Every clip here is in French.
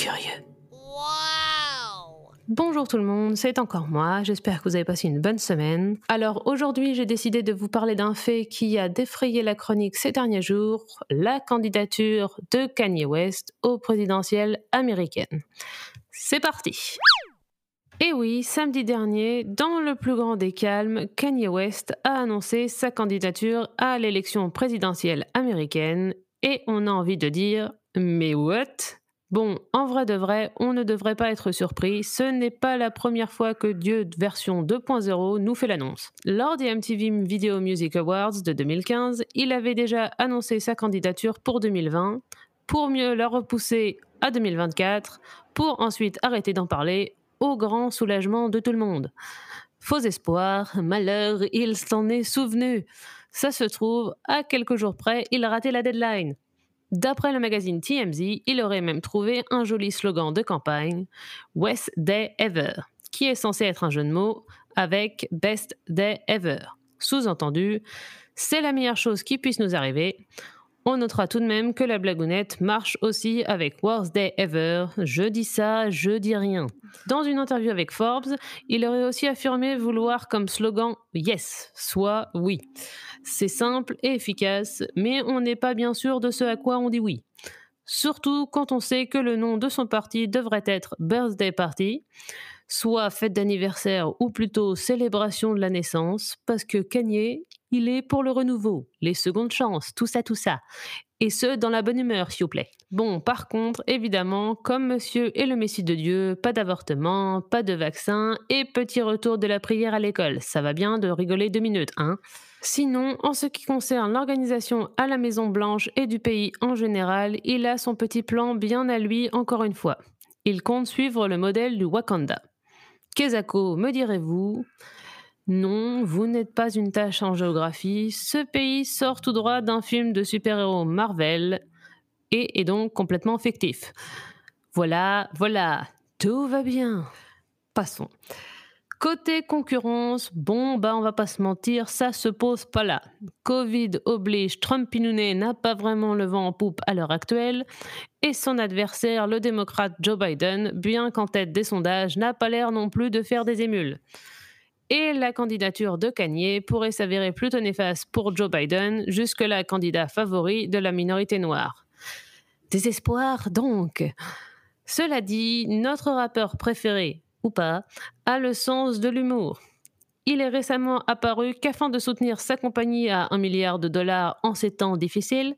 curieux. Bonjour tout le monde, c'est encore moi, j'espère que vous avez passé une bonne semaine. Alors aujourd'hui j'ai décidé de vous parler d'un fait qui a défrayé la chronique ces derniers jours, la candidature de Kanye West aux présidentielles américaines. C'est parti et oui, samedi dernier, dans le plus grand des calmes, Kanye West a annoncé sa candidature à l'élection présidentielle américaine et on a envie de dire mais what? Bon, en vrai de vrai, on ne devrait pas être surpris, ce n'est pas la première fois que Dieu version 2.0 nous fait l'annonce. Lors des MTV Video Music Awards de 2015, il avait déjà annoncé sa candidature pour 2020, pour mieux la repousser à 2024, pour ensuite arrêter d'en parler au grand soulagement de tout le monde. Faux espoir, malheur, il s'en est souvenu. Ça se trouve, à quelques jours près, il a raté la deadline. D'après le magazine TMZ, il aurait même trouvé un joli slogan de campagne, West Day Ever, qui est censé être un jeu de mots avec Best Day Ever. Sous-entendu, c'est la meilleure chose qui puisse nous arriver. On notera tout de même que la blagounette marche aussi avec Worst Day Ever. Je dis ça, je dis rien. Dans une interview avec Forbes, il aurait aussi affirmé vouloir comme slogan Yes, soit oui. C'est simple et efficace, mais on n'est pas bien sûr de ce à quoi on dit oui. Surtout quand on sait que le nom de son parti devrait être Birthday Party, soit fête d'anniversaire ou plutôt célébration de la naissance, parce que Kanye, il est pour le renouveau, les secondes chances, tout ça, tout ça. Et ce, dans la bonne humeur, s'il vous plaît. Bon, par contre, évidemment, comme monsieur est le Messie de Dieu, pas d'avortement, pas de vaccin et petit retour de la prière à l'école. Ça va bien de rigoler deux minutes, hein? Sinon, en ce qui concerne l'organisation à la Maison Blanche et du pays en général, il a son petit plan bien à lui encore une fois. Il compte suivre le modèle du Wakanda. Kezako, me direz-vous? Non, vous n'êtes pas une tâche en géographie. Ce pays sort tout droit d'un film de super-héros Marvel et est donc complètement fictif. Voilà, voilà, tout va bien. Passons. Côté concurrence, bon, bah on va pas se mentir, ça se pose pas là. Covid oblige, Trump Pinounet n'a pas vraiment le vent en poupe à l'heure actuelle, et son adversaire, le démocrate Joe Biden, bien qu'en tête des sondages, n'a pas l'air non plus de faire des émules et la candidature de Kanye pourrait s'avérer plutôt néfaste pour Joe Biden, jusque-là candidat favori de la minorité noire. Désespoir donc. Cela dit, notre rappeur préféré, ou pas, a le sens de l'humour. Il est récemment apparu qu'afin de soutenir sa compagnie à un milliard de dollars en ces temps difficiles,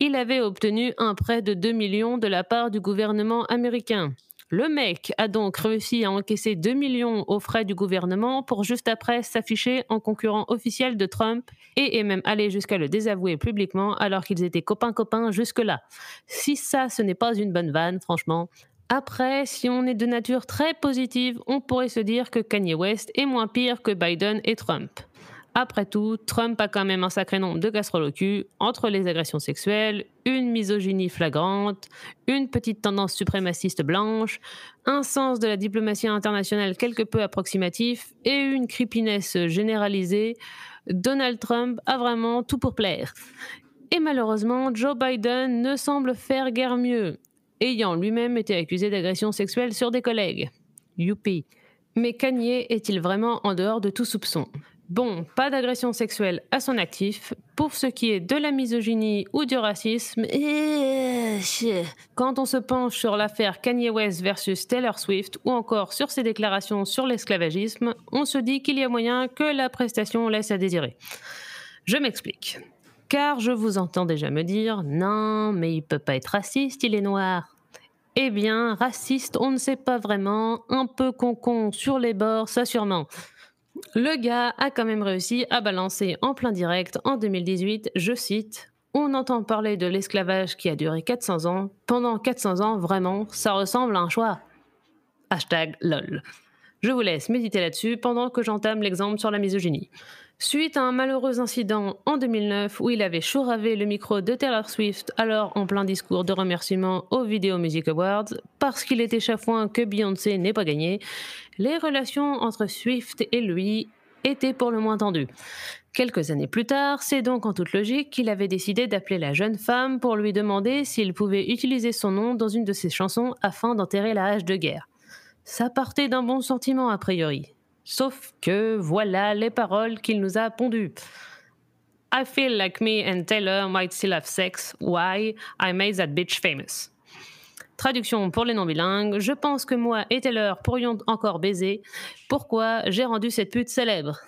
il avait obtenu un prêt de 2 millions de la part du gouvernement américain. Le mec a donc réussi à encaisser 2 millions aux frais du gouvernement pour juste après s'afficher en concurrent officiel de Trump et est même allé jusqu'à le désavouer publiquement alors qu'ils étaient copains-copains jusque-là. Si ça, ce n'est pas une bonne vanne, franchement. Après, si on est de nature très positive, on pourrait se dire que Kanye West est moins pire que Biden et Trump. Après tout, Trump a quand même un sacré nombre de casseroles au cul, entre les agressions sexuelles, une misogynie flagrante, une petite tendance suprémaciste blanche, un sens de la diplomatie internationale quelque peu approximatif et une creepiness généralisée. Donald Trump a vraiment tout pour plaire. Et malheureusement, Joe Biden ne semble faire guère mieux, ayant lui-même été accusé d'agression sexuelle sur des collègues. Youpi. Mais Kanye est-il vraiment en dehors de tout soupçon? Bon, pas d'agression sexuelle à son actif. Pour ce qui est de la misogynie ou du racisme, eh, quand on se penche sur l'affaire Kanye West versus Taylor Swift ou encore sur ses déclarations sur l'esclavagisme, on se dit qu'il y a moyen que la prestation laisse à désirer. Je m'explique. Car je vous entends déjà me dire non, mais il peut pas être raciste, il est noir. Eh bien, raciste, on ne sait pas vraiment, un peu concon sur les bords, ça sûrement. Le gars a quand même réussi à balancer en plein direct en 2018, je cite, On entend parler de l'esclavage qui a duré 400 ans. Pendant 400 ans, vraiment, ça ressemble à un choix. Hashtag lol. Je vous laisse méditer là-dessus pendant que j'entame l'exemple sur la misogynie. Suite à un malheureux incident en 2009 où il avait chouravé le micro de Taylor Swift alors en plein discours de remerciement aux Video Music Awards parce qu'il était chafouin que Beyoncé n'ait pas gagné, les relations entre Swift et lui étaient pour le moins tendues. Quelques années plus tard, c'est donc en toute logique qu'il avait décidé d'appeler la jeune femme pour lui demander s'il pouvait utiliser son nom dans une de ses chansons afin d'enterrer la hache de guerre. Ça partait d'un bon sentiment a priori. Sauf que voilà les paroles qu'il nous a pondues. I feel like me and Taylor might still have sex. Why? I made that bitch famous. Traduction pour les non-bilingues, je pense que moi et Taylor pourrions encore baiser. Pourquoi j'ai rendu cette pute célèbre?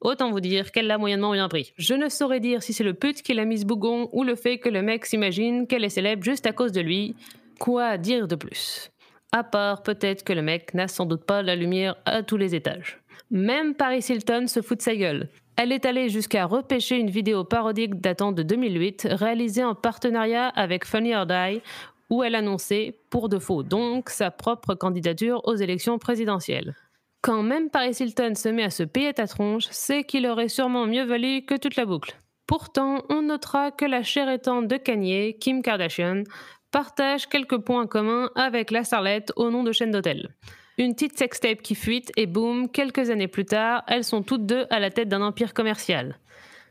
Autant vous dire qu'elle l'a moyennement bien pris. Je ne saurais dire si c'est le pute qui l'a mise bougon ou le fait que le mec s'imagine qu'elle est célèbre juste à cause de lui. Quoi dire de plus? À part peut-être que le mec n'a sans doute pas la lumière à tous les étages. Même Paris Hilton se fout de sa gueule. Elle est allée jusqu'à repêcher une vidéo parodique datant de 2008, réalisée en partenariat avec Funny or Die, où elle annonçait, pour de faux donc, sa propre candidature aux élections présidentielles. Quand même Paris Hilton se met à se payer ta tronche, c'est qu'il aurait sûrement mieux valu que toute la boucle. Pourtant, on notera que la chère étante de Kanye, Kim Kardashian, partage quelques points communs avec la starlette au nom de chaîne d'hôtel. Une petite sextape qui fuite et boum, quelques années plus tard, elles sont toutes deux à la tête d'un empire commercial.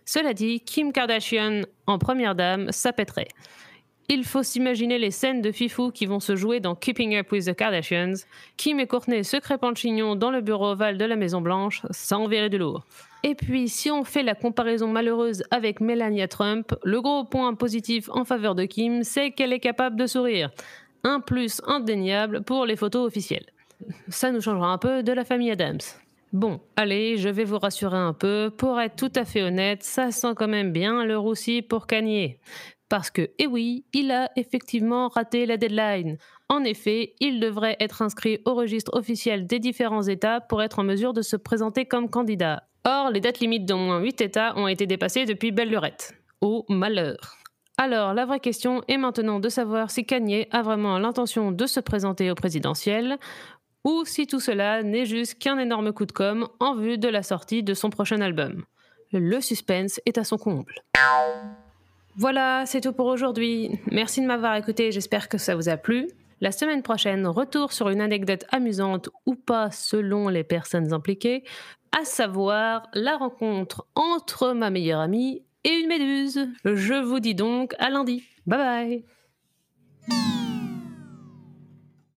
Cela dit, Kim Kardashian en première dame, ça pèterait. Il faut s'imaginer les scènes de fifou qui vont se jouer dans Keeping Up with the Kardashians. Kim et Courtney se crêpant chignon dans le bureau ovale de la Maison Blanche, ça enverrait du lourd. Et puis, si on fait la comparaison malheureuse avec Melania Trump, le gros point positif en faveur de Kim, c'est qu'elle est capable de sourire. Un plus indéniable pour les photos officielles. Ça nous changera un peu de la famille Adams. Bon, allez, je vais vous rassurer un peu. Pour être tout à fait honnête, ça sent quand même bien le roussi pour Kanye. Parce que, eh oui, il a effectivement raté la deadline. En effet, il devrait être inscrit au registre officiel des différents États pour être en mesure de se présenter comme candidat. Or, les dates limites d'au moins 8 États ont été dépassées depuis belle lurette. Au malheur. Alors, la vraie question est maintenant de savoir si Kanye a vraiment l'intention de se présenter au présidentiel ou si tout cela n'est juste qu'un énorme coup de com' en vue de la sortie de son prochain album. Le suspense est à son comble. Voilà, c'est tout pour aujourd'hui. Merci de m'avoir écouté, j'espère que ça vous a plu. La semaine prochaine, retour sur une anecdote amusante ou pas selon les personnes impliquées, à savoir la rencontre entre ma meilleure amie et une méduse. Je vous dis donc à lundi. Bye bye